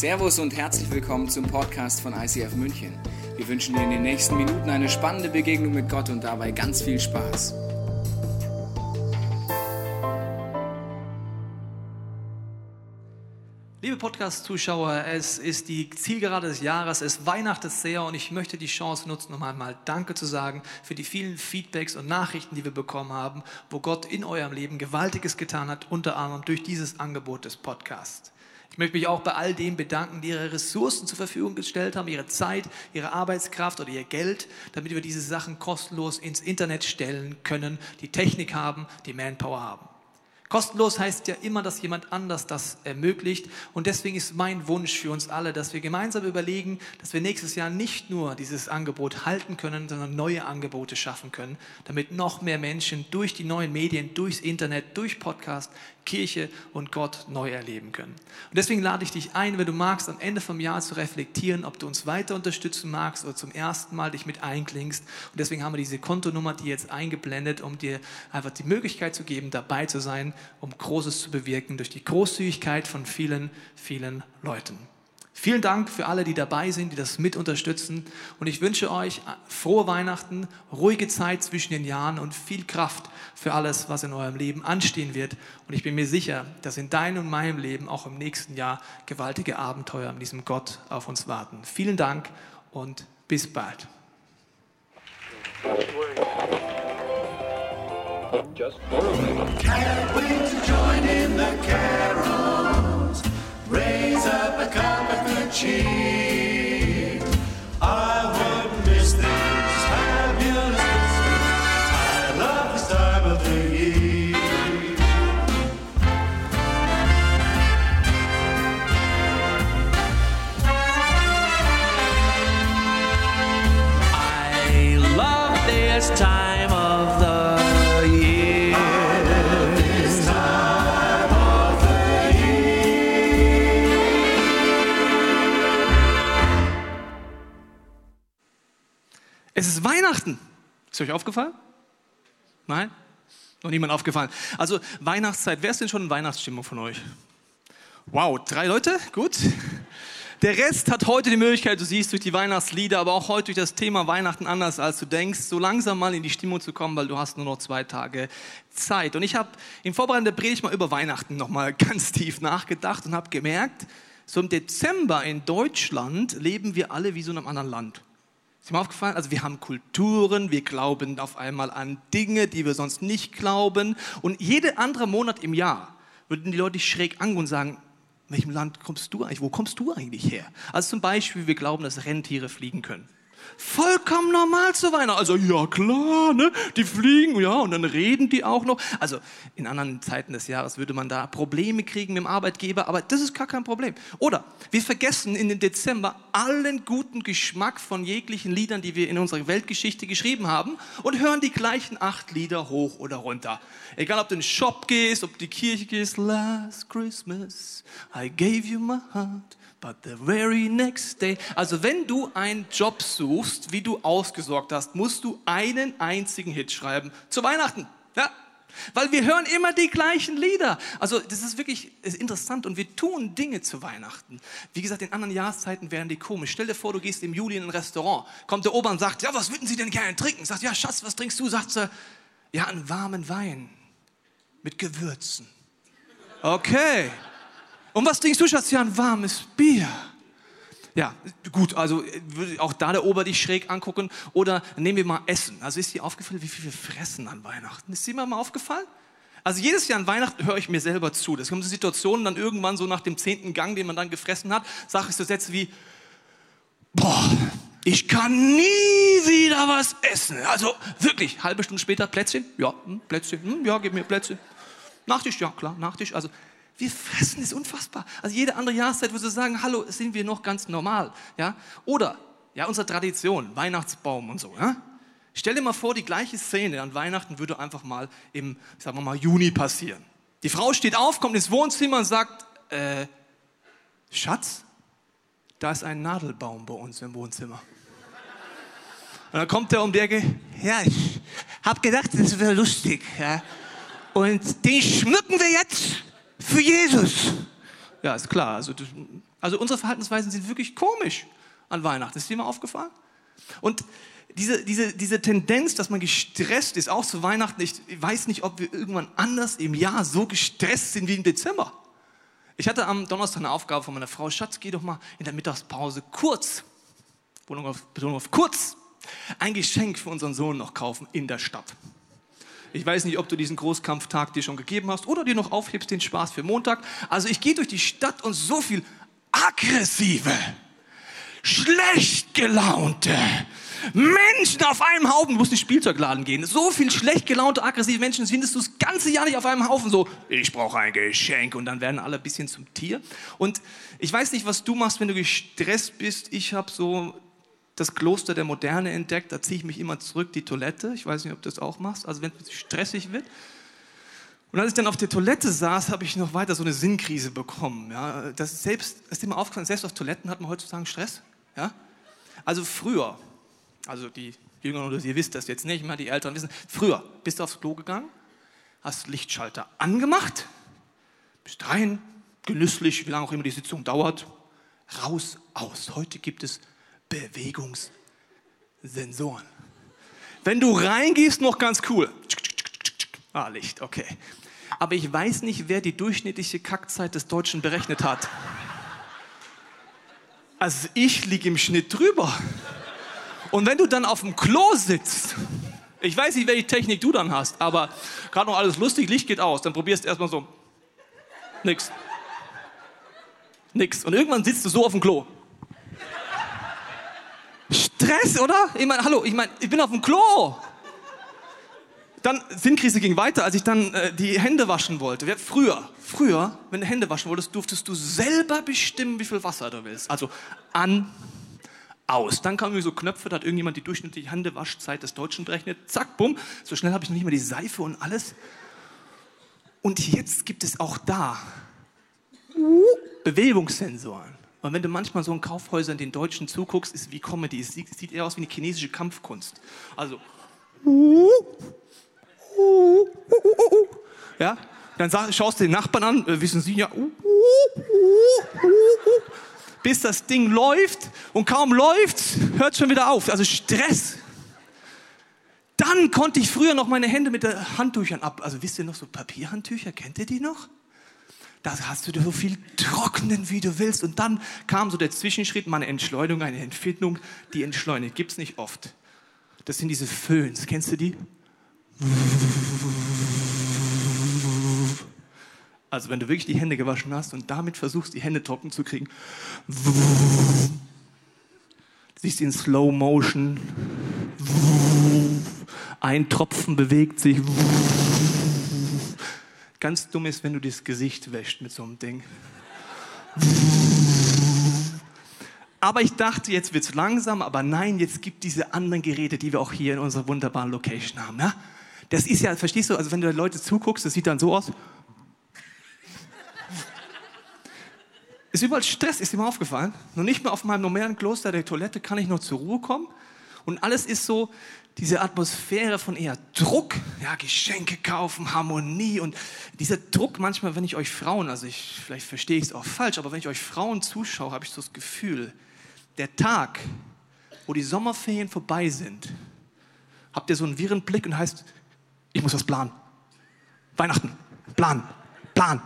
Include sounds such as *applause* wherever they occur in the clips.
Servus und herzlich willkommen zum Podcast von ICF München. Wir wünschen dir in den nächsten Minuten eine spannende Begegnung mit Gott und dabei ganz viel Spaß. Liebe Podcast-Zuschauer, es ist die Zielgerade des Jahres, es weihnachtet sehr und ich möchte die Chance nutzen, um einmal Danke zu sagen für die vielen Feedbacks und Nachrichten, die wir bekommen haben, wo Gott in eurem Leben Gewaltiges getan hat, unter anderem durch dieses Angebot des Podcasts. Ich möchte mich auch bei all denen bedanken, die ihre Ressourcen zur Verfügung gestellt haben, ihre Zeit, ihre Arbeitskraft oder ihr Geld, damit wir diese Sachen kostenlos ins Internet stellen können, die Technik haben, die Manpower haben. Kostenlos heißt ja immer, dass jemand anders das ermöglicht. Und deswegen ist mein Wunsch für uns alle, dass wir gemeinsam überlegen, dass wir nächstes Jahr nicht nur dieses Angebot halten können, sondern neue Angebote schaffen können, damit noch mehr Menschen durch die neuen Medien, durchs Internet, durch Podcast Kirche und Gott neu erleben können. Und deswegen lade ich dich ein, wenn du magst, am Ende vom Jahr zu reflektieren, ob du uns weiter unterstützen magst oder zum ersten Mal dich mit einklingst. Und deswegen haben wir diese Kontonummer, die jetzt eingeblendet, um dir einfach die Möglichkeit zu geben, dabei zu sein, um Großes zu bewirken durch die Großzügigkeit von vielen, vielen Leuten. Vielen Dank für alle, die dabei sind, die das mit unterstützen. Und ich wünsche euch frohe Weihnachten, ruhige Zeit zwischen den Jahren und viel Kraft für alles, was in eurem Leben anstehen wird. Und ich bin mir sicher, dass in deinem und meinem Leben auch im nächsten Jahr gewaltige Abenteuer mit diesem Gott auf uns warten. Vielen Dank und bis bald. Just Raise up a cup of good cheer. Ist Weihnachten. Ist euch aufgefallen? Nein? Noch niemand aufgefallen. Also Weihnachtszeit. Wer ist denn schon in Weihnachtsstimmung von euch? Wow, drei Leute? Gut. Der Rest hat heute die Möglichkeit, du siehst durch die Weihnachtslieder, aber auch heute durch das Thema Weihnachten anders, als du denkst, so langsam mal in die Stimmung zu kommen, weil du hast nur noch zwei Tage Zeit. Und ich habe im Vorbereiten der Predigt mal über Weihnachten nochmal *laughs* ganz tief nachgedacht und habe gemerkt, so im Dezember in Deutschland leben wir alle wie so in einem anderen Land. Ist mir aufgefallen? Also wir haben Kulturen, wir glauben auf einmal an Dinge, die wir sonst nicht glauben. Und jeder andere Monat im Jahr würden die Leute schräg angehen und sagen, in welchem Land kommst du eigentlich? Wo kommst du eigentlich her? Also zum Beispiel, wir glauben, dass Rentiere fliegen können. Vollkommen normal zu Weihnachten. Also ja klar, ne? Die fliegen, ja, und dann reden die auch noch. Also in anderen Zeiten des Jahres würde man da Probleme kriegen mit dem Arbeitgeber, aber das ist gar kein Problem. Oder wir vergessen in den Dezember allen guten Geschmack von jeglichen Liedern, die wir in unserer Weltgeschichte geschrieben haben und hören die gleichen acht Lieder hoch oder runter. Egal ob du in den Shop gehst, ob du die Kirche gehst. Last Christmas I gave you my heart. But the very next day. Also wenn du einen Job suchst, wie du ausgesorgt hast, musst du einen einzigen Hit schreiben zu Weihnachten. Ja? Weil wir hören immer die gleichen Lieder. Also das ist wirklich ist interessant und wir tun Dinge zu Weihnachten. Wie gesagt, in anderen Jahreszeiten wären die komisch. Stell dir vor, du gehst im Juli in ein Restaurant, kommt der Ober und sagt, ja, was würden Sie denn gerne trinken? Sagt, ja, Schatz, was trinkst du? Sagt sie, ja, einen warmen Wein mit Gewürzen. Okay. Und was trinkst du, Schatz? Ja, ein warmes Bier. Ja, gut, also äh, auch da der Ober dich schräg angucken. Oder nehmen wir mal Essen. Also ist dir aufgefallen, wie viel wir fressen an Weihnachten? Ist dir mal aufgefallen? Also jedes Jahr an Weihnachten höre ich mir selber zu. Das kommen so Situationen, dann irgendwann so nach dem zehnten Gang, den man dann gefressen hat, sage ich so Sätze wie, boah, ich kann nie wieder was essen. Also wirklich, halbe Stunde später, Plätzchen? Ja, hm, Plätzchen, hm, ja, gib mir Plätzchen. Nachtisch, ja klar, Nachtisch. Also wir fressen ist unfassbar. Also jede andere Jahreszeit würde sagen, hallo, sind wir noch ganz normal. Ja? Oder, ja, unsere Tradition, Weihnachtsbaum und so. Ja? Stell dir mal vor, die gleiche Szene an Weihnachten würde einfach mal im, sagen wir mal, Juni passieren. Die Frau steht auf, kommt ins Wohnzimmer und sagt, äh, Schatz, da ist ein Nadelbaum bei uns im Wohnzimmer. Und dann kommt er um die Ecke, ja, ich hab gedacht, das wäre lustig. Ja. Und den schmücken wir jetzt für Jesus. Ja, ist klar. Also, also unsere Verhaltensweisen sind wirklich komisch an Weihnachten. Ist dir mal aufgefallen? Und diese, diese, diese Tendenz, dass man gestresst ist, auch zu Weihnachten, ich weiß nicht, ob wir irgendwann anders im Jahr so gestresst sind wie im Dezember. Ich hatte am Donnerstag eine Aufgabe von meiner Frau, Schatz, geh doch mal in der Mittagspause kurz, Betonung auf, Betonung auf kurz, ein Geschenk für unseren Sohn noch kaufen in der Stadt. Ich weiß nicht, ob du diesen Großkampftag dir schon gegeben hast oder dir noch aufhebst den Spaß für Montag. Also ich gehe durch die Stadt und so viel aggressive, schlecht gelaunte Menschen auf einem Haufen. Du musst in den Spielzeugladen gehen. So viel schlecht gelaunte, aggressive Menschen findest du das ganze Jahr nicht auf einem Haufen. So, ich brauche ein Geschenk. Und dann werden alle ein bisschen zum Tier. Und ich weiß nicht, was du machst, wenn du gestresst bist. Ich habe so das Kloster der Moderne entdeckt. Da ziehe ich mich immer zurück, die Toilette. Ich weiß nicht, ob du das auch machst. Also wenn es stressig wird. Und als ich dann auf der Toilette saß, habe ich noch weiter so eine Sinnkrise bekommen. Ja, das selbst, ist mal aufgefallen, selbst auf Toiletten hat man heutzutage Stress. Ja? Also früher, also die Jüngeren oder ihr wisst das jetzt nicht, mal die Älteren wissen, früher bist du aufs Klo gegangen, hast Lichtschalter angemacht, bist rein, genüsslich, wie lange auch immer die Sitzung dauert, raus, aus. Heute gibt es Bewegungssensoren. Wenn du reingehst, noch ganz cool. Ah, Licht, okay. Aber ich weiß nicht, wer die durchschnittliche Kackzeit des Deutschen berechnet hat. Also ich liege im Schnitt drüber. Und wenn du dann auf dem Klo sitzt, ich weiß nicht, welche Technik du dann hast, aber gerade noch alles lustig, Licht geht aus, dann probierst du erstmal so. Nix. Nix. Und irgendwann sitzt du so auf dem Klo. Stress, oder? Ich meine, hallo, ich meine, ich bin auf dem Klo. Dann, Sinnkrise ging weiter, als ich dann äh, die Hände waschen wollte. Früher, früher, wenn du Hände waschen wolltest, durftest du selber bestimmen, wie viel Wasser du willst. Also an, aus. Dann kamen mir so Knöpfe, da hat irgendjemand die durchschnittliche Händewaschzeit des Deutschen berechnet. Zack, bumm. So schnell habe ich noch nicht mal die Seife und alles. Und jetzt gibt es auch da Bewegungssensoren. Und wenn du manchmal so in Kaufhäusern den Deutschen zuguckst, ist wie Comedy. Es sieht, sieht eher aus wie eine chinesische Kampfkunst. Also, ja, dann schaust du den Nachbarn an, äh, wissen sie ja, bis das Ding läuft und kaum läuft, hört schon wieder auf. Also Stress. Dann konnte ich früher noch meine Hände mit den Handtüchern ab. Also wisst ihr noch so Papierhandtücher? Kennt ihr die noch? Da hast du so viel trocknen, wie du willst. Und dann kam so der Zwischenschritt, mal eine Entschleunigung, eine Entfindung, die entschleunigt. Gibt es nicht oft. Das sind diese Föhns. Kennst du die? Also wenn du wirklich die Hände gewaschen hast und damit versuchst, die Hände trocken zu kriegen. Siehst in Slow Motion. Ein Tropfen bewegt sich. Ganz dumm ist, wenn du das Gesicht wäscht mit so einem Ding. Aber ich dachte, jetzt wird's langsam, aber nein, jetzt gibt diese anderen Geräte, die wir auch hier in unserer wunderbaren Location haben. Ja? Das ist ja, verstehst du, also wenn du Leute zuguckst, das sieht dann so aus. Ist überall Stress, ist dir mal aufgefallen? Noch nicht mal auf meinem normalen Kloster der Toilette kann ich noch zur Ruhe kommen. Und alles ist so, diese Atmosphäre von eher Druck, ja, Geschenke kaufen, Harmonie und dieser Druck manchmal, wenn ich euch Frauen, also ich, vielleicht verstehe ich es auch falsch, aber wenn ich euch Frauen zuschaue, habe ich so das Gefühl, der Tag, wo die Sommerferien vorbei sind, habt ihr so einen wirren Blick und heißt, ich muss was planen. Weihnachten, Plan, Plan,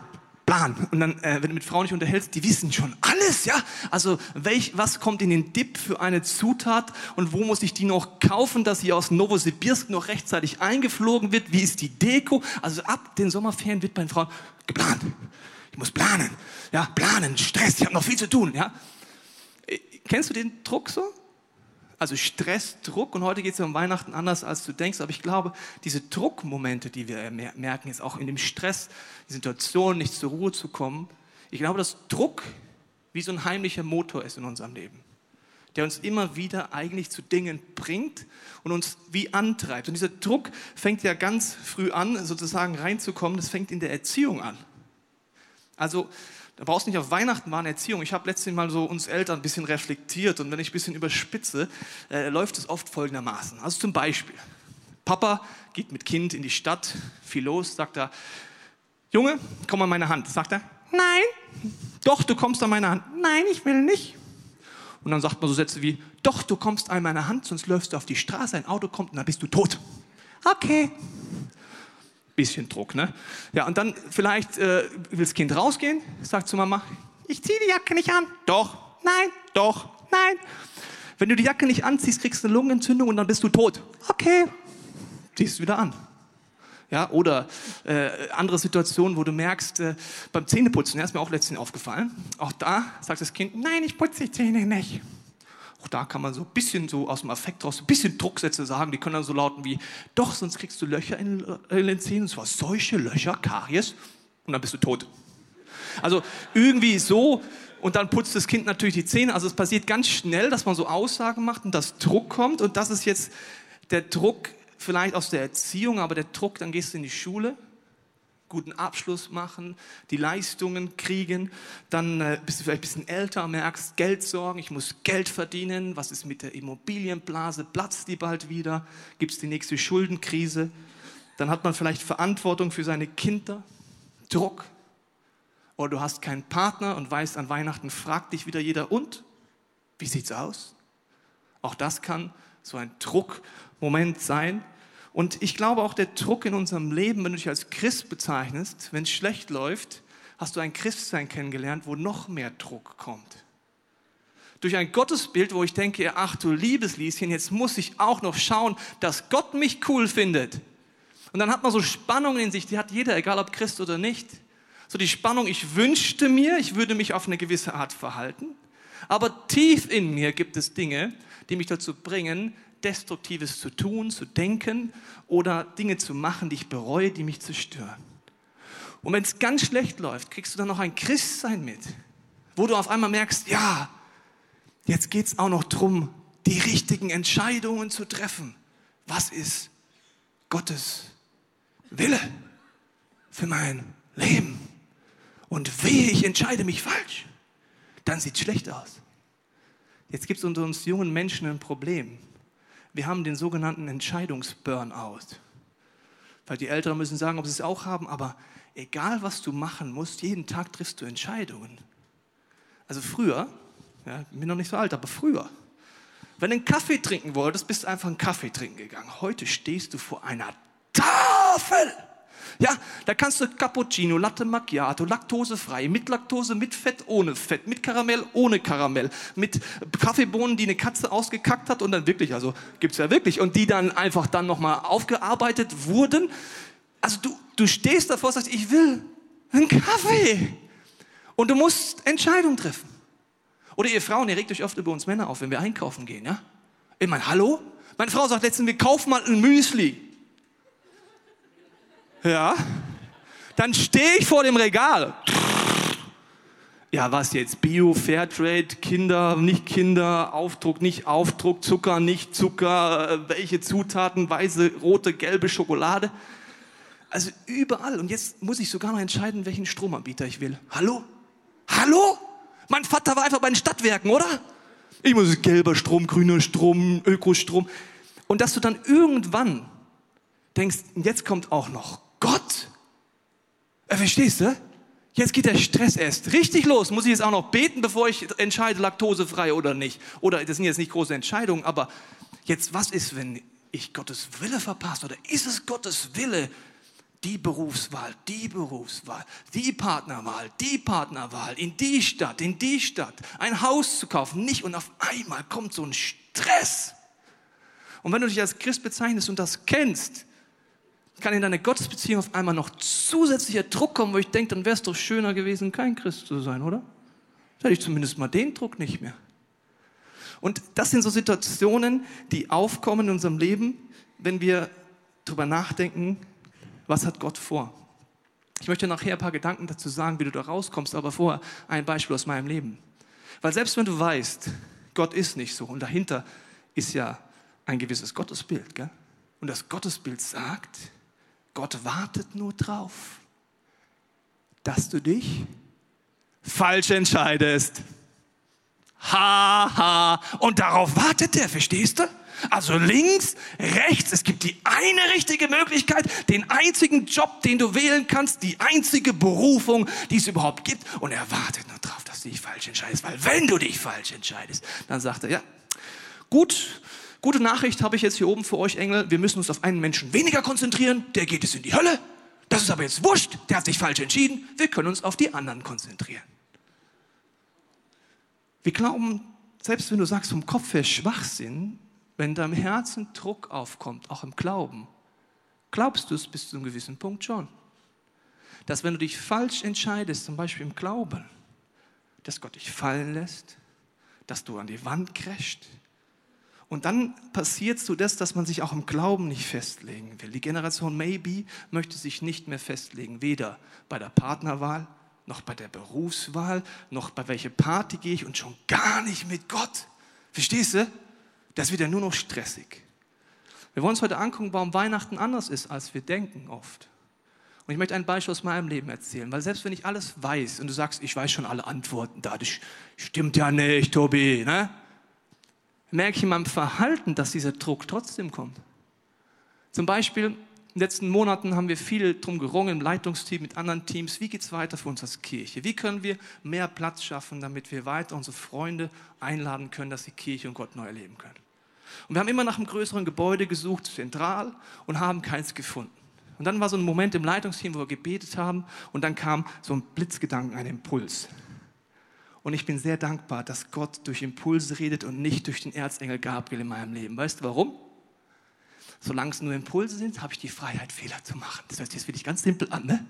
Plan. Und dann, äh, wenn du mit Frauen dich unterhältst, die wissen schon alles, ja. Also welch, was kommt in den Dip für eine Zutat und wo muss ich die noch kaufen, dass sie aus Novosibirsk noch rechtzeitig eingeflogen wird? Wie ist die Deko? Also ab den Sommerferien wird bei den Frauen geplant. Ich muss planen, ja, planen, Stress. Ich habe noch viel zu tun, ja. Äh, Kennst du den Druck so? Also Stress, Druck und heute geht es ja um Weihnachten anders, als du denkst, aber ich glaube, diese Druckmomente, die wir mer- merken, ist auch in dem Stress, die Situation, nicht zur Ruhe zu kommen. Ich glaube, dass Druck wie so ein heimlicher Motor ist in unserem Leben, der uns immer wieder eigentlich zu Dingen bringt und uns wie antreibt. Und dieser Druck fängt ja ganz früh an, sozusagen reinzukommen, das fängt in der Erziehung an. Also, da brauchst du nicht auf Weihnachten war eine Erziehung. Ich habe letztens mal so uns Eltern ein bisschen reflektiert und wenn ich ein bisschen überspitze, äh, läuft es oft folgendermaßen. Also zum Beispiel, Papa geht mit Kind in die Stadt, viel los, sagt er, Junge, komm an meine Hand. Sagt er, nein. Doch, du kommst an meine Hand. Nein, ich will nicht. Und dann sagt man so Sätze wie, doch, du kommst an meine Hand, sonst läufst du auf die Straße, ein Auto kommt und dann bist du tot. Okay. Bisschen Druck, ne? Ja, und dann vielleicht äh, will das Kind rausgehen, sagt zu Mama, ich ziehe die Jacke nicht an. Doch, nein, doch, nein. Wenn du die Jacke nicht anziehst, kriegst du eine Lungenentzündung und dann bist du tot. Okay. Ziehst wieder an. Ja, oder äh, andere Situationen, wo du merkst, äh, beim Zähneputzen, ja, ist mir auch letztens aufgefallen, auch da sagt das Kind, nein, ich putze die Zähne nicht. Auch da kann man so ein bisschen so aus dem Affekt raus, ein bisschen Drucksätze sagen, die können dann so lauten wie, doch, sonst kriegst du Löcher in, in den Zähnen, und zwar solche Löcher, Karies, und dann bist du tot. Also irgendwie so, und dann putzt das Kind natürlich die Zähne. Also es passiert ganz schnell, dass man so Aussagen macht und dass Druck kommt. Und das ist jetzt der Druck vielleicht aus der Erziehung, aber der Druck, dann gehst du in die Schule, guten Abschluss machen, die Leistungen kriegen, dann äh, bist du vielleicht ein bisschen älter, merkst Geld sorgen, ich muss Geld verdienen, was ist mit der Immobilienblase, platzt die bald wieder, gibt es die nächste Schuldenkrise, dann hat man vielleicht Verantwortung für seine Kinder, Druck, oder du hast keinen Partner und weißt, an Weihnachten fragt dich wieder jeder, und? Wie sieht's aus? Auch das kann so ein Druckmoment sein. Und ich glaube auch der Druck in unserem Leben, wenn du dich als Christ bezeichnest, wenn es schlecht läuft, hast du ein Christsein kennengelernt, wo noch mehr Druck kommt. Durch ein Gottesbild, wo ich denke, ach du liebes Lieschen, jetzt muss ich auch noch schauen, dass Gott mich cool findet. Und dann hat man so Spannungen in sich, die hat jeder, egal ob Christ oder nicht. So die Spannung, ich wünschte mir, ich würde mich auf eine gewisse Art verhalten, aber tief in mir gibt es Dinge, die mich dazu bringen, Destruktives zu tun, zu denken oder Dinge zu machen, die ich bereue, die mich zerstören. Und wenn es ganz schlecht läuft, kriegst du dann noch ein Christsein mit, wo du auf einmal merkst, ja, jetzt geht es auch noch darum, die richtigen Entscheidungen zu treffen. Was ist Gottes Wille für mein Leben? Und wehe, ich entscheide mich falsch, dann sieht es schlecht aus. Jetzt gibt es unter uns jungen Menschen ein Problem. Wir haben den sogenannten Entscheidungsburnout. Weil die Älteren müssen sagen, ob sie es auch haben, aber egal was du machen musst, jeden Tag triffst du Entscheidungen. Also früher, ja, ich bin noch nicht so alt, aber früher, wenn du einen Kaffee trinken wolltest, bist du einfach einen Kaffee trinken gegangen. Heute stehst du vor einer Tafel ja, da kannst du Cappuccino, Latte Macchiato, laktosefrei, mit Laktose, mit Fett, ohne Fett, mit Karamell, ohne Karamell, mit Kaffeebohnen, die eine Katze ausgekackt hat und dann wirklich, also gibt's ja wirklich, und die dann einfach dann nochmal aufgearbeitet wurden. Also du, du stehst davor und sagst, ich will einen Kaffee. Und du musst Entscheidungen treffen. Oder ihr Frauen, ihr regt euch oft über uns Männer auf, wenn wir einkaufen gehen, ja? Ich meine, hallo? Meine Frau sagt letztens, wir kaufen mal ein Müsli. Ja. Dann stehe ich vor dem Regal. Ja, was jetzt? Bio, Fairtrade, Kinder, nicht Kinder, Aufdruck, nicht Aufdruck, Zucker, nicht Zucker, äh, welche Zutaten, weiße, rote, gelbe Schokolade. Also überall. Und jetzt muss ich sogar noch entscheiden, welchen Stromanbieter ich will. Hallo? Hallo? Mein Vater war einfach bei den Stadtwerken, oder? Ich muss gelber Strom, grüner Strom, Ökostrom. Und dass du dann irgendwann denkst, jetzt kommt auch noch verstehst du? Jetzt geht der Stress erst richtig los. Muss ich jetzt auch noch beten, bevor ich entscheide, laktosefrei oder nicht? Oder das sind jetzt nicht große Entscheidungen, aber jetzt, was ist, wenn ich Gottes Wille verpasse? Oder ist es Gottes Wille, die Berufswahl, die Berufswahl, die Partnerwahl, die Partnerwahl, in die Stadt, in die Stadt, ein Haus zu kaufen, nicht und auf einmal kommt so ein Stress. Und wenn du dich als Christ bezeichnest und das kennst, kann in deine Gottesbeziehung auf einmal noch zusätzlicher Druck kommen, wo ich denke, dann wäre es doch schöner gewesen, kein Christ zu sein, oder? Dann hätte ich zumindest mal den Druck nicht mehr. Und das sind so Situationen, die aufkommen in unserem Leben, wenn wir darüber nachdenken, was hat Gott vor. Ich möchte nachher ein paar Gedanken dazu sagen, wie du da rauskommst, aber vorher ein Beispiel aus meinem Leben. Weil selbst wenn du weißt, Gott ist nicht so und dahinter ist ja ein gewisses Gottesbild, gell? und das Gottesbild sagt, Gott wartet nur drauf, dass du dich falsch entscheidest. Ha, ha. Und darauf wartet der, verstehst du? Also links, rechts, es gibt die eine richtige Möglichkeit, den einzigen Job, den du wählen kannst, die einzige Berufung, die es überhaupt gibt. Und er wartet nur darauf, dass du dich falsch entscheidest, weil wenn du dich falsch entscheidest, dann sagt er, ja, gut, gute Nachricht habe ich jetzt hier oben für euch, Engel, wir müssen uns auf einen Menschen weniger konzentrieren, der geht es in die Hölle. Das ist aber jetzt wurscht, der hat sich falsch entschieden, wir können uns auf die anderen konzentrieren. Wir glauben, selbst wenn du sagst, vom Kopf her Schwachsinn, wenn in deinem Herzen Druck aufkommt, auch im Glauben, glaubst du es bis zu einem gewissen Punkt schon. Dass wenn du dich falsch entscheidest, zum Beispiel im Glauben, dass Gott dich fallen lässt, dass du an die Wand crasht. Und dann passiert so das, dass man sich auch im Glauben nicht festlegen will. Die Generation Maybe möchte sich nicht mehr festlegen, weder bei der Partnerwahl, noch bei der Berufswahl, noch bei welcher Party gehe ich und schon gar nicht mit Gott. Verstehst du? Das wird ja nur noch stressig. Wir wollen uns heute angucken, warum Weihnachten anders ist, als wir denken oft. Und ich möchte ein Beispiel aus meinem Leben erzählen, weil selbst wenn ich alles weiß und du sagst, ich weiß schon alle Antworten da, das stimmt ja nicht, Tobi, ne? Merke ich in meinem Verhalten, dass dieser Druck trotzdem kommt. Zum Beispiel, in den letzten Monaten haben wir viel drum gerungen im Leitungsteam mit anderen Teams. Wie geht es weiter für uns als Kirche? Wie können wir mehr Platz schaffen, damit wir weiter unsere Freunde einladen können, dass sie Kirche und Gott neu erleben können? Und wir haben immer nach einem größeren Gebäude gesucht, zentral, und haben keins gefunden. Und dann war so ein Moment im Leitungsteam, wo wir gebetet haben, und dann kam so ein Blitzgedanken, ein Impuls. Und ich bin sehr dankbar, dass Gott durch Impulse redet und nicht durch den Erzengel Gabriel in meinem Leben. Weißt du warum? Solange es nur Impulse sind, habe ich die Freiheit, Fehler zu machen. Das hört sich jetzt wirklich ganz simpel an, ne?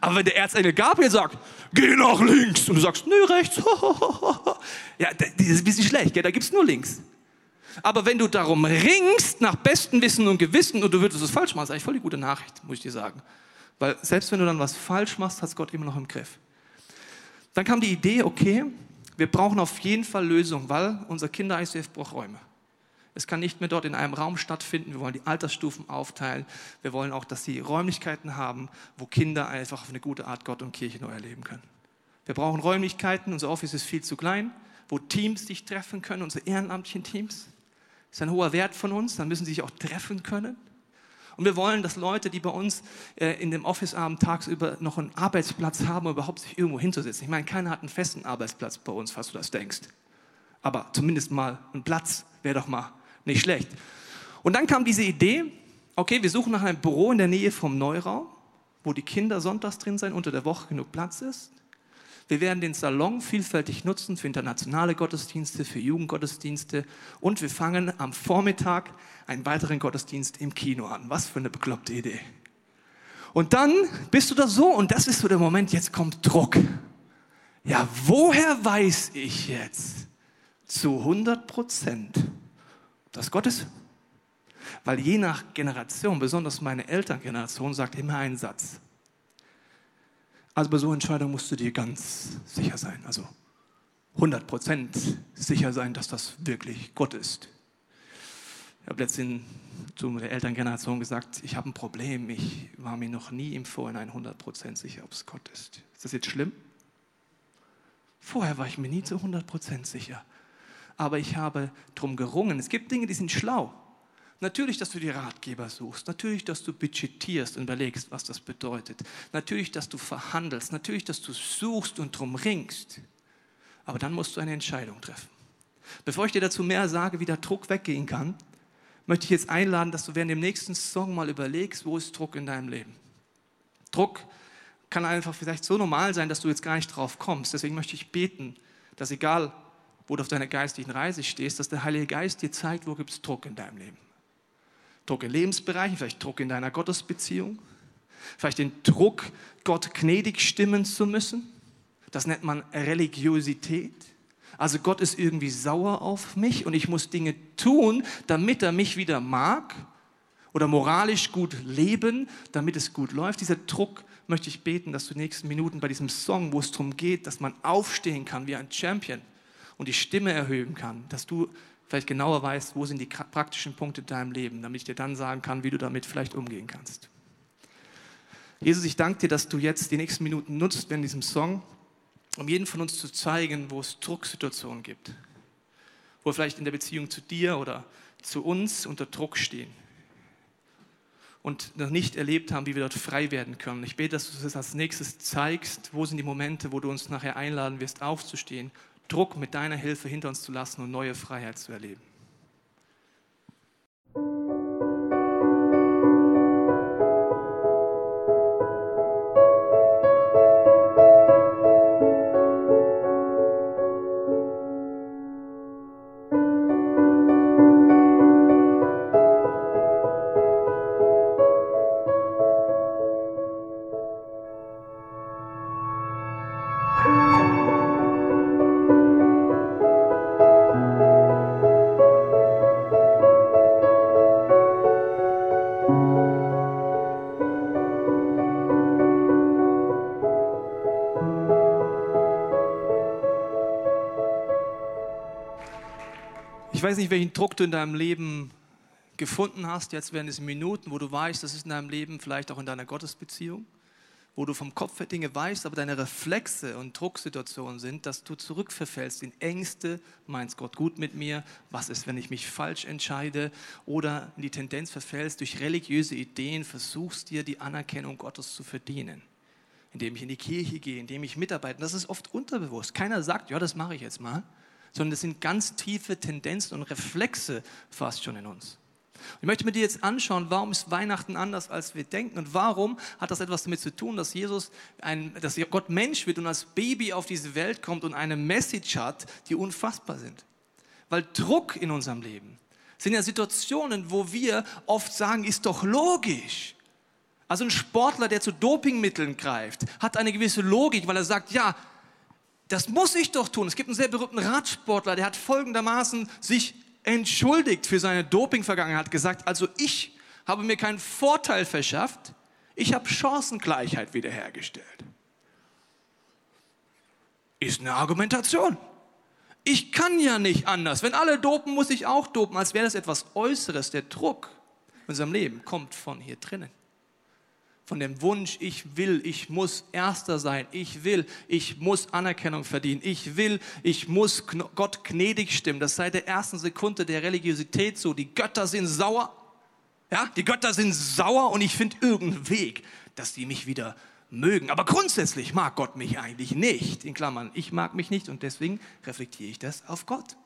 Aber wenn der Erzengel Gabriel sagt, geh nach links, und du sagst, nö, rechts, *laughs* ja, das ist ein bisschen schlecht, gell? da gibt es nur links. Aber wenn du darum ringst, nach bestem Wissen und Gewissen, und du würdest es falsch machen, ist eigentlich voll die gute Nachricht, muss ich dir sagen. Weil selbst wenn du dann was falsch machst, hat Gott immer noch im Griff. Dann kam die Idee, okay, wir brauchen auf jeden Fall Lösungen, weil unser Kinder-ICF braucht Räume. Es kann nicht mehr dort in einem Raum stattfinden. Wir wollen die Altersstufen aufteilen. Wir wollen auch, dass sie Räumlichkeiten haben, wo Kinder einfach auf eine gute Art Gott und Kirche neu erleben können. Wir brauchen Räumlichkeiten. Unser Office ist viel zu klein, wo Teams sich treffen können, unsere ehrenamtlichen Teams. Das ist ein hoher Wert von uns. Dann müssen sie sich auch treffen können. Und wir wollen, dass Leute, die bei uns äh, in dem Office-Abend tagsüber noch einen Arbeitsplatz haben, um überhaupt sich irgendwo hinzusetzen. Ich meine, keiner hat einen festen Arbeitsplatz bei uns, falls du das denkst. Aber zumindest mal ein Platz wäre doch mal nicht schlecht. Und dann kam diese Idee, okay, wir suchen nach einem Büro in der Nähe vom Neuraum, wo die Kinder sonntags drin sein, unter der Woche genug Platz ist. Wir werden den Salon vielfältig nutzen für internationale Gottesdienste, für Jugendgottesdienste und wir fangen am Vormittag einen weiteren Gottesdienst im Kino an. Was für eine bekloppte Idee. Und dann bist du da so und das ist so der Moment, jetzt kommt Druck. Ja, woher weiß ich jetzt zu 100 Prozent, dass Gott ist? Weil je nach Generation, besonders meine Elterngeneration, sagt immer einen Satz. Also bei so Entscheidungen musst du dir ganz sicher sein, also 100% sicher sein, dass das wirklich Gott ist. Ich habe letztens zu der Elterngeneration gesagt, ich habe ein Problem, ich war mir noch nie im Vorhinein 100% sicher, ob es Gott ist. Ist das jetzt schlimm? Vorher war ich mir nie zu 100% sicher. Aber ich habe drum gerungen. Es gibt Dinge, die sind schlau. Natürlich, dass du die Ratgeber suchst. Natürlich, dass du budgetierst und überlegst, was das bedeutet. Natürlich, dass du verhandelst. Natürlich, dass du suchst und drum ringst. Aber dann musst du eine Entscheidung treffen. Bevor ich dir dazu mehr sage, wie der Druck weggehen kann, möchte ich jetzt einladen, dass du während dem nächsten Song mal überlegst, wo ist Druck in deinem Leben. Druck kann einfach vielleicht so normal sein, dass du jetzt gar nicht drauf kommst. Deswegen möchte ich beten, dass egal, wo du auf deiner geistlichen Reise stehst, dass der Heilige Geist dir zeigt, wo gibt es Druck in deinem Leben. Druck in Lebensbereichen, vielleicht Druck in deiner Gottesbeziehung, vielleicht den Druck, Gott gnädig stimmen zu müssen. Das nennt man Religiosität. Also Gott ist irgendwie sauer auf mich und ich muss Dinge tun, damit er mich wieder mag oder moralisch gut leben, damit es gut läuft. Dieser Druck möchte ich beten, dass du in den nächsten Minuten bei diesem Song, wo es darum geht, dass man aufstehen kann wie ein Champion und die Stimme erhöhen kann, dass du vielleicht genauer weißt, wo sind die praktischen Punkte in deinem Leben, damit ich dir dann sagen kann, wie du damit vielleicht umgehen kannst. Jesus, ich danke dir, dass du jetzt die nächsten Minuten nutzt in diesem Song, um jeden von uns zu zeigen, wo es Drucksituationen gibt. wo wir vielleicht in der Beziehung zu dir oder zu uns unter Druck stehen und noch nicht erlebt haben, wie wir dort frei werden können. Ich bete, dass du das als nächstes zeigst. Wo sind die Momente, wo du uns nachher einladen wirst, aufzustehen, Druck mit deiner Hilfe hinter uns zu lassen und neue Freiheit zu erleben. Ich weiß nicht, welchen Druck du in deinem Leben gefunden hast, jetzt während diesen Minuten, wo du weißt, das ist in deinem Leben, vielleicht auch in deiner Gottesbeziehung, wo du vom Kopf her Dinge weißt, aber deine Reflexe und Drucksituationen sind, dass du zurückverfällst in Ängste, meinst Gott gut mit mir, was ist, wenn ich mich falsch entscheide oder in die Tendenz verfällst, durch religiöse Ideen versuchst dir die Anerkennung Gottes zu verdienen. Indem ich in die Kirche gehe, indem ich mitarbeite. Das ist oft unterbewusst. Keiner sagt, ja, das mache ich jetzt mal sondern es sind ganz tiefe Tendenzen und Reflexe fast schon in uns. Ich möchte mir dir jetzt anschauen, warum ist Weihnachten anders, als wir denken und warum hat das etwas damit zu tun, dass Jesus, ein, dass Gott Mensch wird und als Baby auf diese Welt kommt und eine Message hat, die unfassbar sind. Weil Druck in unserem Leben sind ja Situationen, wo wir oft sagen, ist doch logisch. Also ein Sportler, der zu Dopingmitteln greift, hat eine gewisse Logik, weil er sagt, ja, das muss ich doch tun. Es gibt einen sehr berühmten Radsportler, der hat folgendermaßen sich entschuldigt für seine Doping-Vergangenheit, gesagt, also ich habe mir keinen Vorteil verschafft, ich habe Chancengleichheit wiederhergestellt. Ist eine Argumentation. Ich kann ja nicht anders. Wenn alle dopen, muss ich auch dopen, als wäre das etwas Äußeres. Der Druck in unserem Leben kommt von hier drinnen von dem Wunsch, ich will, ich muss Erster sein, ich will, ich muss Anerkennung verdienen, ich will, ich muss Gott gnädig stimmen. Das seit der ersten Sekunde der Religiosität so. Die Götter sind sauer. Ja, die Götter sind sauer und ich finde irgendeinen Weg, dass die mich wieder mögen. Aber grundsätzlich mag Gott mich eigentlich nicht. In Klammern, ich mag mich nicht und deswegen reflektiere ich das auf Gott.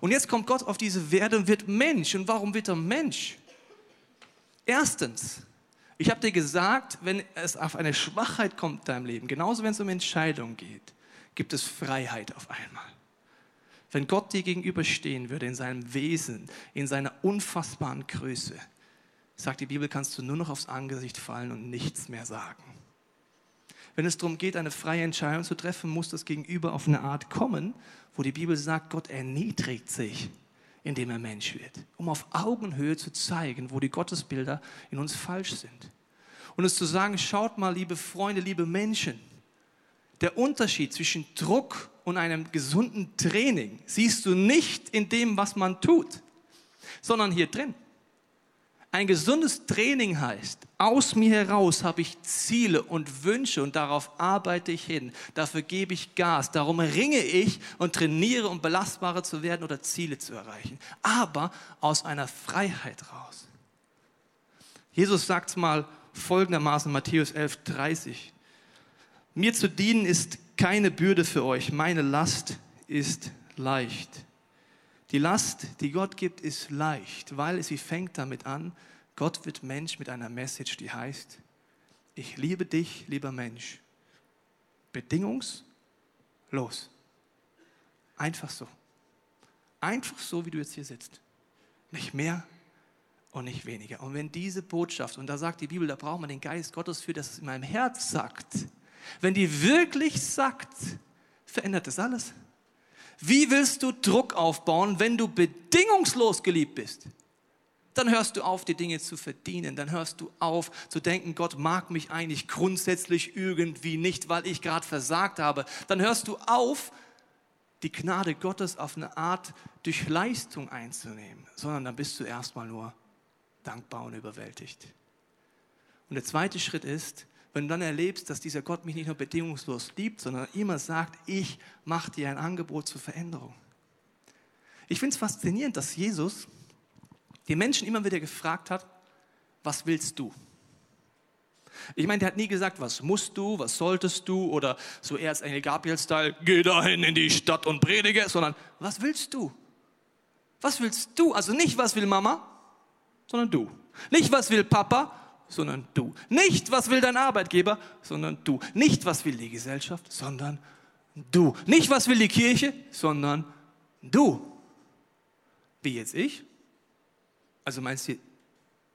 Und jetzt kommt Gott auf diese Werde und wird Mensch. Und warum wird er Mensch? Erstens, ich habe dir gesagt, wenn es auf eine Schwachheit kommt in deinem Leben, genauso wenn es um Entscheidungen geht, gibt es Freiheit auf einmal. Wenn Gott dir gegenüberstehen würde in seinem Wesen, in seiner unfassbaren Größe, sagt die Bibel, kannst du nur noch aufs Angesicht fallen und nichts mehr sagen. Wenn es darum geht, eine freie Entscheidung zu treffen, muss das Gegenüber auf eine Art kommen, wo die Bibel sagt, Gott erniedrigt sich indem er Mensch wird, um auf Augenhöhe zu zeigen, wo die Gottesbilder in uns falsch sind. Und es zu sagen, schaut mal, liebe Freunde, liebe Menschen, der Unterschied zwischen Druck und einem gesunden Training siehst du nicht in dem, was man tut, sondern hier drin. Ein gesundes Training heißt, aus mir heraus habe ich Ziele und Wünsche und darauf arbeite ich hin. Dafür gebe ich Gas. Darum ringe ich und trainiere, um belastbarer zu werden oder Ziele zu erreichen. Aber aus einer Freiheit raus. Jesus sagt es mal folgendermaßen, Matthäus 11, 30. Mir zu dienen ist keine Bürde für euch. Meine Last ist leicht. Die Last, die Gott gibt, ist leicht, weil sie fängt damit an, Gott wird Mensch mit einer Message, die heißt, ich liebe dich, lieber Mensch, bedingungslos. Einfach so. Einfach so, wie du jetzt hier sitzt. Nicht mehr und nicht weniger. Und wenn diese Botschaft, und da sagt die Bibel, da braucht man den Geist Gottes für, dass es in meinem Herz sagt, wenn die wirklich sagt, verändert das alles. Wie willst du Druck aufbauen, wenn du bedingungslos geliebt bist? Dann hörst du auf, die Dinge zu verdienen. Dann hörst du auf zu denken, Gott mag mich eigentlich grundsätzlich irgendwie nicht, weil ich gerade versagt habe. Dann hörst du auf, die Gnade Gottes auf eine Art durch Leistung einzunehmen, sondern dann bist du erstmal nur dankbar und überwältigt. Und der zweite Schritt ist, wenn du dann erlebst, dass dieser Gott mich nicht nur bedingungslos liebt, sondern immer sagt, ich mache dir ein Angebot zur Veränderung. Ich finde es faszinierend, dass Jesus die Menschen immer wieder gefragt hat, was willst du? Ich meine, der hat nie gesagt, was musst du, was solltest du oder so eher als Engel Gabriel-Style, geh dahin in die Stadt und predige, sondern was willst du? Was willst du? Also nicht, was will Mama, sondern du. Nicht, was will Papa, sondern du. Nicht, was will dein Arbeitgeber, sondern du. Nicht, was will die Gesellschaft, sondern du. Nicht, was will die Kirche, sondern du. Wie jetzt ich? Also meinst du,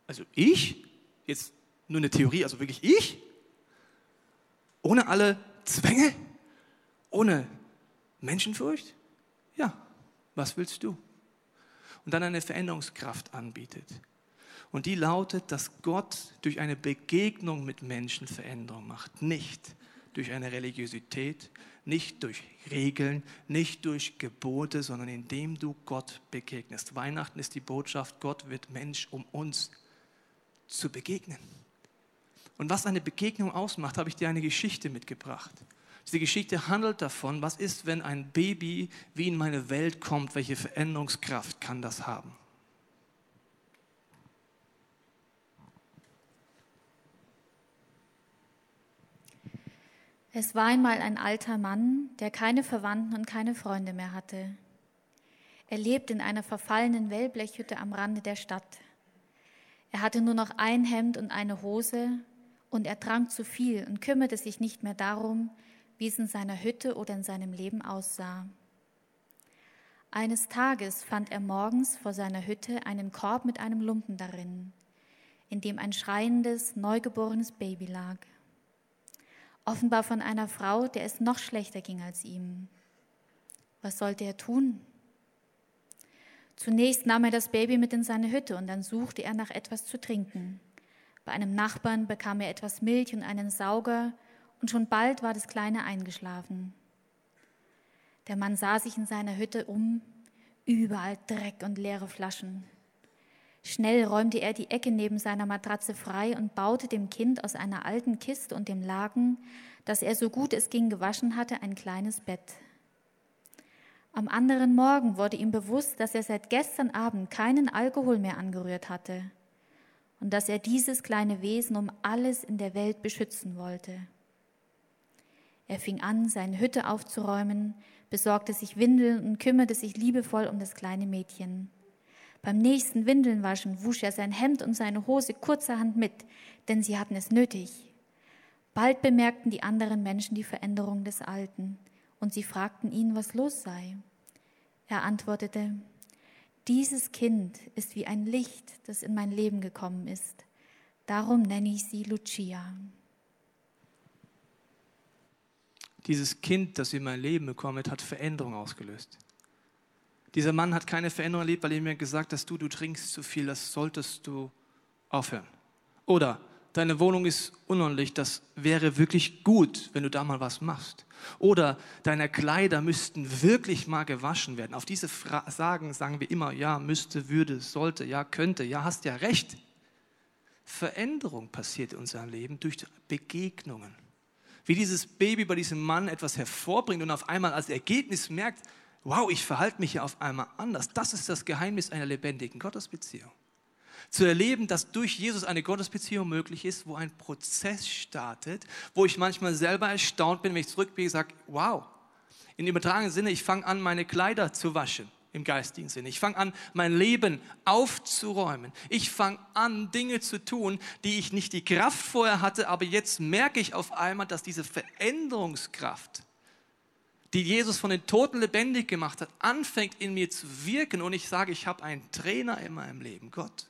also ich? Jetzt nur eine Theorie, also wirklich ich? Ohne alle Zwänge? Ohne Menschenfurcht? Ja, was willst du? Und dann eine Veränderungskraft anbietet. Und die lautet, dass Gott durch eine Begegnung mit Menschen Veränderung macht. Nicht durch eine Religiosität, nicht durch Regeln, nicht durch Gebote, sondern indem du Gott begegnest. Weihnachten ist die Botschaft, Gott wird Mensch, um uns zu begegnen. Und was eine Begegnung ausmacht, habe ich dir eine Geschichte mitgebracht. Diese Geschichte handelt davon, was ist, wenn ein Baby wie in meine Welt kommt, welche Veränderungskraft kann das haben? Es war einmal ein alter Mann, der keine Verwandten und keine Freunde mehr hatte. Er lebte in einer verfallenen Wellblechhütte am Rande der Stadt. Er hatte nur noch ein Hemd und eine Hose und er trank zu viel und kümmerte sich nicht mehr darum, wie es in seiner Hütte oder in seinem Leben aussah. Eines Tages fand er morgens vor seiner Hütte einen Korb mit einem Lumpen darin, in dem ein schreiendes, neugeborenes Baby lag offenbar von einer Frau, der es noch schlechter ging als ihm. Was sollte er tun? Zunächst nahm er das Baby mit in seine Hütte und dann suchte er nach etwas zu trinken. Bei einem Nachbarn bekam er etwas Milch und einen Sauger und schon bald war das Kleine eingeschlafen. Der Mann sah sich in seiner Hütte um, überall Dreck und leere Flaschen. Schnell räumte er die Ecke neben seiner Matratze frei und baute dem Kind aus einer alten Kiste und dem Laken, das er so gut es ging gewaschen hatte, ein kleines Bett. Am anderen Morgen wurde ihm bewusst, dass er seit gestern Abend keinen Alkohol mehr angerührt hatte und dass er dieses kleine Wesen um alles in der Welt beschützen wollte. Er fing an, seine Hütte aufzuräumen, besorgte sich Windeln und kümmerte sich liebevoll um das kleine Mädchen. Beim nächsten Windelnwaschen wusch er sein Hemd und seine Hose kurzerhand mit, denn sie hatten es nötig. Bald bemerkten die anderen Menschen die Veränderung des Alten und sie fragten ihn, was los sei. Er antwortete, dieses Kind ist wie ein Licht, das in mein Leben gekommen ist. Darum nenne ich sie Lucia. Dieses Kind, das in mein Leben gekommen ist, hat Veränderung ausgelöst. Dieser Mann hat keine Veränderung erlebt, weil er mir gesagt hat, du, du trinkst zu viel, das solltest du aufhören. Oder deine Wohnung ist unordentlich, das wäre wirklich gut, wenn du da mal was machst. Oder deine Kleider müssten wirklich mal gewaschen werden. Auf diese Fragen sagen wir immer, ja, müsste, würde, sollte, ja, könnte, ja, hast ja recht. Veränderung passiert in unserem Leben durch Begegnungen. Wie dieses Baby bei diesem Mann etwas hervorbringt und auf einmal als Ergebnis merkt, wow, ich verhalte mich ja auf einmal anders. Das ist das Geheimnis einer lebendigen Gottesbeziehung. Zu erleben, dass durch Jesus eine Gottesbeziehung möglich ist, wo ein Prozess startet, wo ich manchmal selber erstaunt bin, wenn ich zurückblicke, sage, wow, in übertragenen Sinne, ich fange an, meine Kleider zu waschen im geistigen Sinne. Ich fange an, mein Leben aufzuräumen. Ich fange an, Dinge zu tun, die ich nicht die Kraft vorher hatte, aber jetzt merke ich auf einmal, dass diese Veränderungskraft die Jesus von den Toten lebendig gemacht hat, anfängt in mir zu wirken und ich sage, ich habe einen Trainer in meinem Leben, Gott,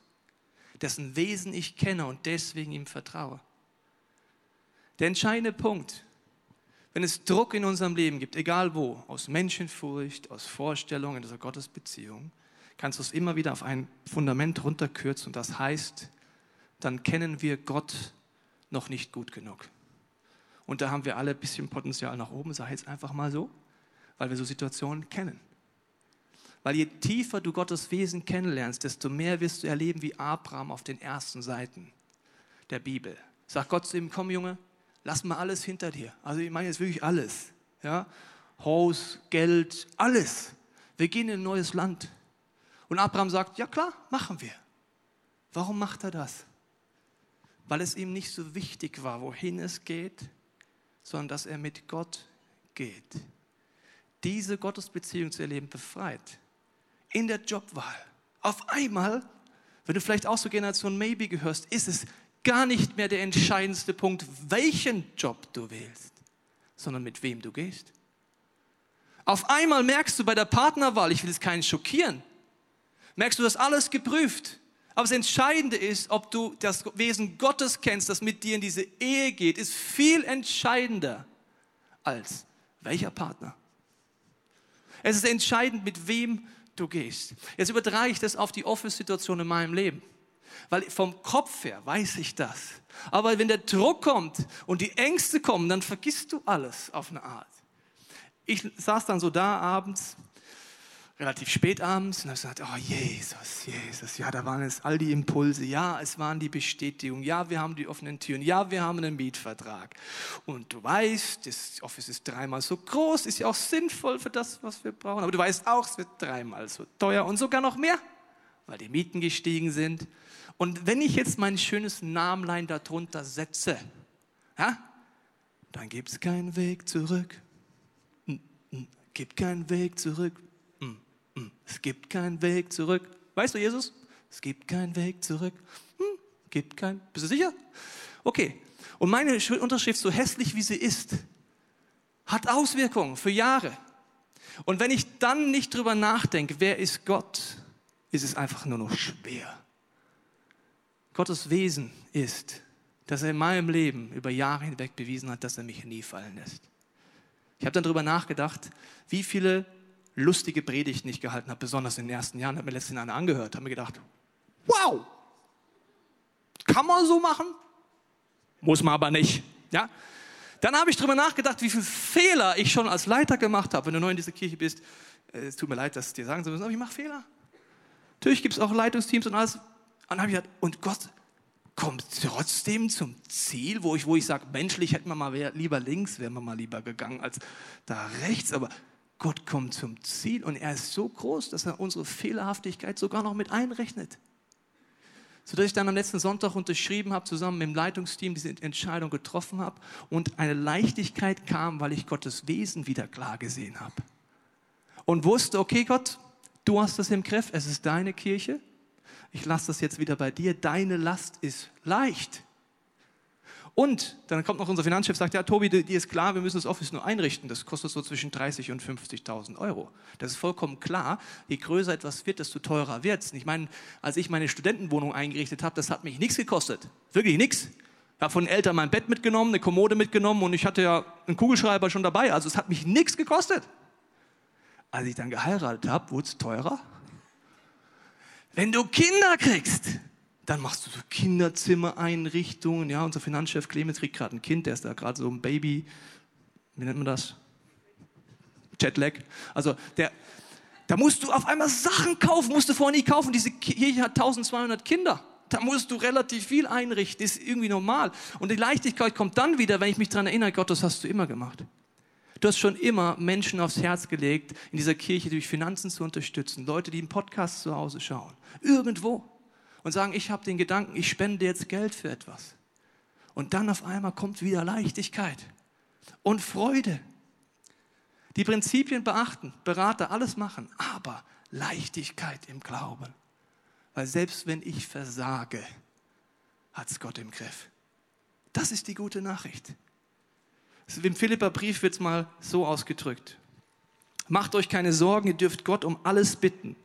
dessen Wesen ich kenne und deswegen ihm vertraue. Der entscheidende Punkt, wenn es Druck in unserem Leben gibt, egal wo, aus Menschenfurcht, aus Vorstellungen, aus Gottesbeziehung, kannst du es immer wieder auf ein Fundament runterkürzen und das heißt, dann kennen wir Gott noch nicht gut genug. Und da haben wir alle ein bisschen Potenzial nach oben, sage ich jetzt einfach mal so, weil wir so Situationen kennen. Weil je tiefer du Gottes Wesen kennenlernst, desto mehr wirst du erleben wie Abraham auf den ersten Seiten der Bibel. Sagt Gott zu ihm, komm Junge, lass mal alles hinter dir. Also ich meine jetzt wirklich alles. Ja? Haus, Geld, alles. Wir gehen in ein neues Land. Und Abraham sagt, ja klar, machen wir. Warum macht er das? Weil es ihm nicht so wichtig war, wohin es geht, sondern dass er mit Gott geht. Diese Gottesbeziehung zu erleben befreit. In der Jobwahl. Auf einmal, wenn du vielleicht auch zur Generation Maybe gehörst, ist es gar nicht mehr der entscheidendste Punkt, welchen Job du wählst, sondern mit wem du gehst. Auf einmal merkst du bei der Partnerwahl, ich will es keinen schockieren, merkst du das alles geprüft. Aber das Entscheidende ist, ob du das Wesen Gottes kennst, das mit dir in diese Ehe geht, ist viel entscheidender als welcher Partner. Es ist entscheidend, mit wem du gehst. Jetzt übertrage ich das auf die Office-Situation in meinem Leben. Weil vom Kopf her weiß ich das. Aber wenn der Druck kommt und die Ängste kommen, dann vergisst du alles auf eine Art. Ich saß dann so da abends relativ spät abends und habe gesagt, oh Jesus, Jesus, ja, da waren es all die Impulse, ja, es waren die Bestätigungen, ja, wir haben die offenen Türen, ja, wir haben einen Mietvertrag. Und du weißt, das Office ist dreimal so groß, ist ja auch sinnvoll für das, was wir brauchen, aber du weißt auch, es wird dreimal so teuer und sogar noch mehr, weil die Mieten gestiegen sind. Und wenn ich jetzt mein schönes Namenlein darunter setze, ja, dann gibt es keinen Weg zurück. Gibt keinen Weg zurück. Es gibt keinen Weg zurück. Weißt du, Jesus? Es gibt keinen Weg zurück. Hm, gibt keinen. Bist du sicher? Okay. Und meine Unterschrift, so hässlich wie sie ist, hat Auswirkungen für Jahre. Und wenn ich dann nicht drüber nachdenke, wer ist Gott, ist es einfach nur noch schwer. Gottes Wesen ist, dass er in meinem Leben über Jahre hinweg bewiesen hat, dass er mich nie fallen lässt. Ich habe dann darüber nachgedacht, wie viele lustige Predigten ich gehalten habe, besonders in den ersten Jahren, habe mir letztens eine angehört, habe mir gedacht, wow, kann man so machen? Muss man aber nicht. Ja? Dann habe ich darüber nachgedacht, wie viele Fehler ich schon als Leiter gemacht habe. Wenn du neu in dieser Kirche bist, äh, es tut mir leid, das dir sagen zu müssen, aber ich mache Fehler. Natürlich gibt es auch Leitungsteams und alles. Und dann habe ich gedacht, und Gott kommt trotzdem zum Ziel, wo ich, wo ich sage, menschlich hätten wir mal lieber links, wären wir mal lieber gegangen als da rechts. Aber Gott kommt zum Ziel und er ist so groß, dass er unsere Fehlerhaftigkeit sogar noch mit einrechnet. Sodass ich dann am letzten Sonntag unterschrieben habe, zusammen mit dem Leitungsteam diese Entscheidung getroffen habe und eine Leichtigkeit kam, weil ich Gottes Wesen wieder klar gesehen habe. Und wusste, okay Gott, du hast das im Griff, es ist deine Kirche, ich lasse das jetzt wieder bei dir, deine Last ist leicht. Und dann kommt noch unser Finanzchef, sagt, ja, Tobi, dir ist klar, wir müssen das Office nur einrichten. Das kostet so zwischen 30 und 50.000 Euro. Das ist vollkommen klar. Je größer etwas wird, desto teurer wird es. Ich meine, als ich meine Studentenwohnung eingerichtet habe, das hat mich nichts gekostet. Wirklich nichts. Ich habe von den Eltern mein Bett mitgenommen, eine Kommode mitgenommen und ich hatte ja einen Kugelschreiber schon dabei. Also es hat mich nichts gekostet. Als ich dann geheiratet habe, wurde es teurer. Wenn du Kinder kriegst, dann machst du so Kinderzimmereinrichtungen. Ja, unser Finanzchef Clemens kriegt gerade ein Kind, der ist da gerade so ein Baby. Wie nennt man das? Jetlag. Also der, da musst du auf einmal Sachen kaufen, musst du vorher nie kaufen. Diese Kirche hat 1200 Kinder. Da musst du relativ viel einrichten, ist irgendwie normal. Und die Leichtigkeit kommt dann wieder, wenn ich mich daran erinnere, Gott, das hast du immer gemacht. Du hast schon immer Menschen aufs Herz gelegt, in dieser Kirche durch Finanzen zu unterstützen. Leute, die einen Podcast zu Hause schauen. Irgendwo und sagen, ich habe den Gedanken, ich spende jetzt Geld für etwas. Und dann auf einmal kommt wieder Leichtigkeit und Freude. Die Prinzipien beachten, Berater, alles machen, aber Leichtigkeit im Glauben. Weil selbst wenn ich versage, hat es Gott im Griff. Das ist die gute Nachricht. Im Philipperbrief wird es mal so ausgedrückt. Macht euch keine Sorgen, ihr dürft Gott um alles bitten.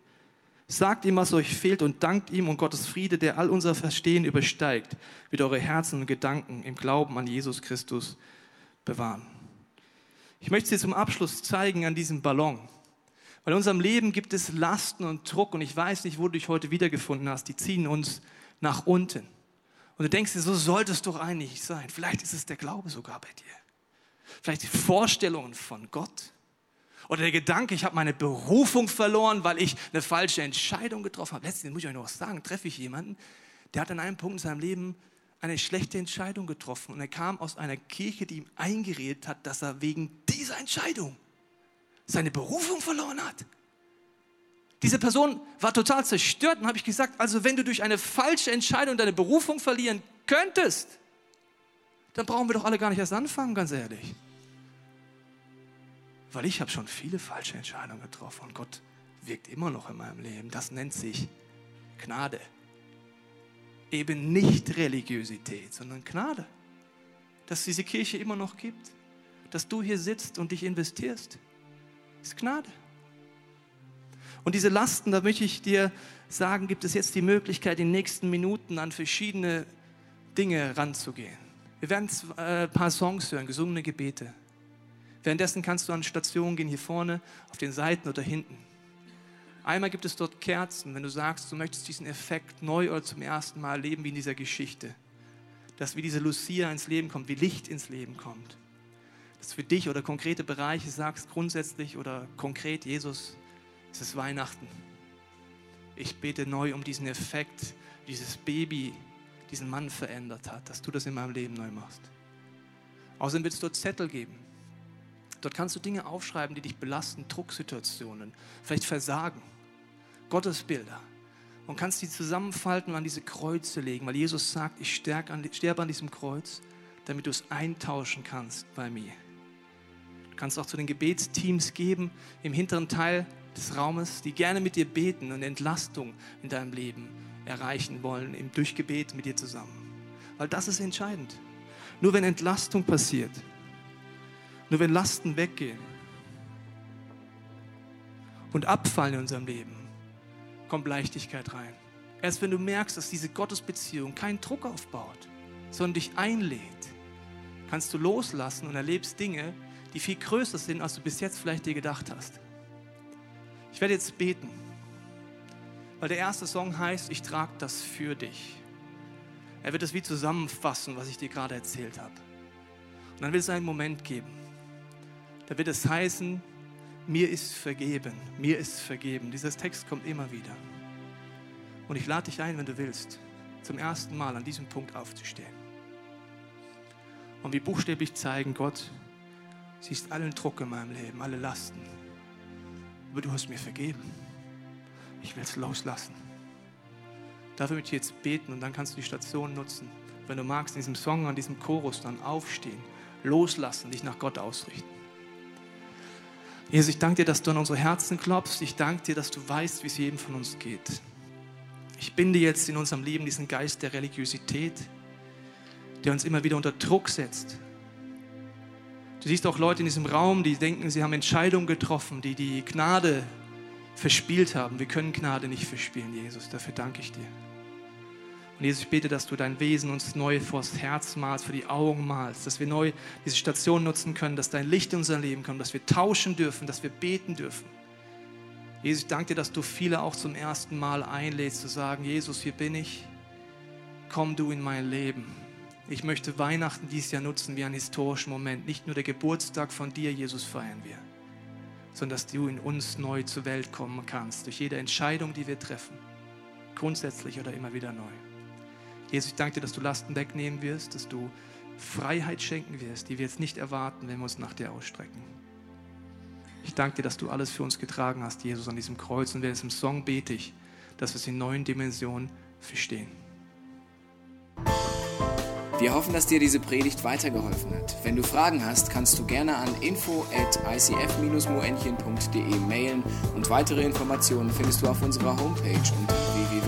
Sagt ihm, was euch fehlt und dankt ihm und Gottes Friede, der all unser Verstehen übersteigt, wird eure Herzen und Gedanken im Glauben an Jesus Christus bewahren. Ich möchte dir zum Abschluss zeigen an diesem Ballon. Weil in unserem Leben gibt es Lasten und Druck und ich weiß nicht, wo du dich heute wiedergefunden hast. Die ziehen uns nach unten. Und du denkst dir, so sollte es doch eigentlich sein. Vielleicht ist es der Glaube sogar bei dir. Vielleicht die Vorstellungen von Gott. Oder der Gedanke, ich habe meine Berufung verloren, weil ich eine falsche Entscheidung getroffen habe. Letztens muss ich euch noch was sagen, treffe ich jemanden, der hat an einem Punkt in seinem Leben eine schlechte Entscheidung getroffen. Und er kam aus einer Kirche, die ihm eingeredet hat, dass er wegen dieser Entscheidung seine Berufung verloren hat. Diese Person war total zerstört und habe ich gesagt, also wenn du durch eine falsche Entscheidung deine Berufung verlieren könntest, dann brauchen wir doch alle gar nicht erst anfangen, ganz ehrlich. Weil ich habe schon viele falsche Entscheidungen getroffen und Gott wirkt immer noch in meinem Leben. Das nennt sich Gnade. Eben nicht Religiosität, sondern Gnade. Dass es diese Kirche immer noch gibt, dass du hier sitzt und dich investierst, ist Gnade. Und diese Lasten, da möchte ich dir sagen, gibt es jetzt die Möglichkeit, in den nächsten Minuten an verschiedene Dinge ranzugehen. Wir werden äh, ein paar Songs hören, gesungene Gebete. Währenddessen kannst du an Stationen gehen, hier vorne, auf den Seiten oder hinten. Einmal gibt es dort Kerzen, wenn du sagst, du möchtest diesen Effekt neu oder zum ersten Mal erleben wie in dieser Geschichte. Dass wie diese Lucia ins Leben kommt, wie Licht ins Leben kommt. Dass für dich oder konkrete Bereiche sagst, grundsätzlich oder konkret, Jesus, es ist Weihnachten. Ich bete neu um diesen Effekt, dieses Baby, diesen Mann verändert hat, dass du das in meinem Leben neu machst. Außerdem wird es dort Zettel geben. Dort kannst du Dinge aufschreiben, die dich belasten, Drucksituationen, vielleicht Versagen, Gottesbilder. Und kannst die zusammenfalten und an diese Kreuze legen, weil Jesus sagt, ich sterbe an diesem Kreuz, damit du es eintauschen kannst bei mir. Du kannst auch zu den Gebetsteams geben im hinteren Teil des Raumes, die gerne mit dir beten und Entlastung in deinem Leben erreichen wollen, im Durchgebet mit dir zusammen. Weil das ist entscheidend. Nur wenn Entlastung passiert, nur wenn Lasten weggehen und abfallen in unserem Leben, kommt Leichtigkeit rein. Erst wenn du merkst, dass diese Gottesbeziehung keinen Druck aufbaut, sondern dich einlädt, kannst du loslassen und erlebst Dinge, die viel größer sind, als du bis jetzt vielleicht dir gedacht hast. Ich werde jetzt beten, weil der erste Song heißt, ich trage das für dich. Er wird es wie zusammenfassen, was ich dir gerade erzählt habe. Und dann wird es einen Moment geben. Da wird es heißen, mir ist vergeben, mir ist vergeben. Dieser Text kommt immer wieder. Und ich lade dich ein, wenn du willst, zum ersten Mal an diesem Punkt aufzustehen. Und wie buchstäblich zeigen, Gott, siehst allen Druck in meinem Leben, alle Lasten aber du hast mir vergeben. Ich will es loslassen. Dafür möchte ich jetzt beten und dann kannst du die Station nutzen. Wenn du magst, in diesem Song, an diesem Chorus dann aufstehen, loslassen, dich nach Gott ausrichten. Jesus, ich danke dir, dass du an unsere Herzen klopfst. Ich danke dir, dass du weißt, wie es jedem von uns geht. Ich binde jetzt in unserem Leben diesen Geist der Religiosität, der uns immer wieder unter Druck setzt, Du siehst auch Leute in diesem Raum, die denken, sie haben Entscheidungen getroffen, die die Gnade verspielt haben. Wir können Gnade nicht verspielen, Jesus. Dafür danke ich dir. Und Jesus, ich bete, dass du dein Wesen uns neu vors Herz malst, für die Augen malst, dass wir neu diese Station nutzen können, dass dein Licht in unser Leben kommt, dass wir tauschen dürfen, dass wir beten dürfen. Jesus, ich danke dir, dass du viele auch zum ersten Mal einlädst, zu sagen, Jesus, hier bin ich, komm du in mein Leben. Ich möchte Weihnachten dieses Jahr nutzen wie einen historischen Moment. Nicht nur der Geburtstag von dir, Jesus, feiern wir, sondern dass du in uns neu zur Welt kommen kannst, durch jede Entscheidung, die wir treffen, grundsätzlich oder immer wieder neu. Jesus, ich danke dir, dass du Lasten wegnehmen wirst, dass du Freiheit schenken wirst, die wir jetzt nicht erwarten, wenn wir uns nach dir ausstrecken. Ich danke dir, dass du alles für uns getragen hast, Jesus, an diesem Kreuz. Und während diesem Song bete ich, dass wir es in neuen Dimensionen verstehen. Wir hoffen, dass dir diese Predigt weitergeholfen hat. Wenn du Fragen hast, kannst du gerne an info at icf-moenchen.de mailen und weitere Informationen findest du auf unserer Homepage unter